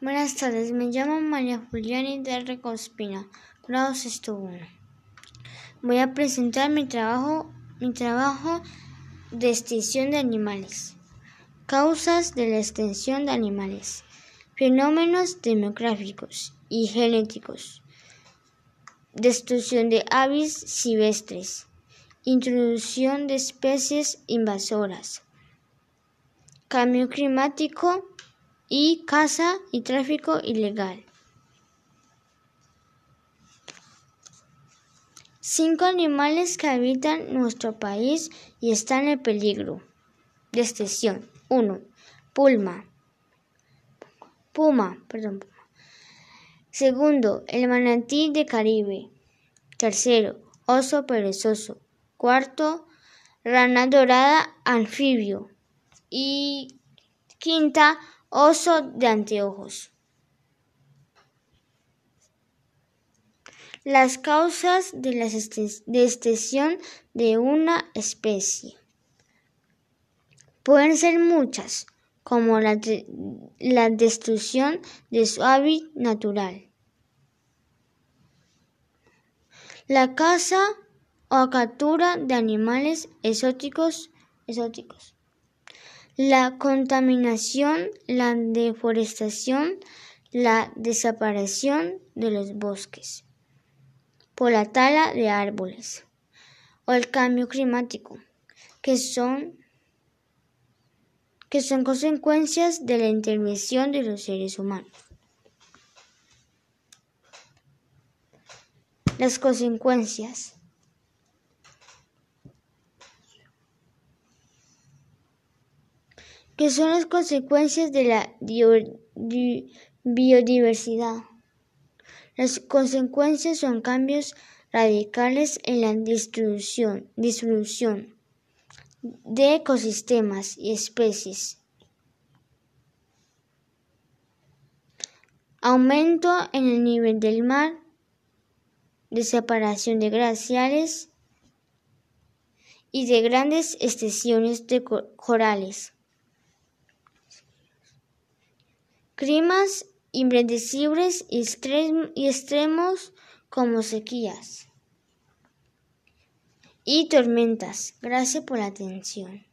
Buenas tardes, me llamo María Juliani de Recospina, grado sexto 1. Voy a presentar mi trabajo, mi trabajo de extinción de animales. Causas de la extinción de animales. Fenómenos demográficos y genéticos. Destrucción de aves silvestres. Introducción de especies invasoras. Cambio climático y caza y tráfico ilegal. Cinco animales que habitan nuestro país y están en peligro de extinción. 1. Pulma. Puma, perdón. Segundo, el manatí de Caribe. Tercero, oso perezoso. Cuarto, rana dorada anfibio. Y quinta, Oso de anteojos. Las causas de la extinción de una especie. Pueden ser muchas, como la, destrucción de su hábitat natural, la caza o captura de animales exóticos la contaminación, la deforestación, la desaparición de los bosques por la tala de árboles o el cambio climático, que son, que son consecuencias de la intervención de los seres humanos. Las consecuencias que son las consecuencias de la biodiversidad. Las consecuencias son cambios radicales en la distribución, de ecosistemas y especies. Aumento en el nivel del mar, desaparición de glaciares y de grandes extensiones de corales. Climas impredecibles y extremos como sequías y tormentas. Gracias por la atención.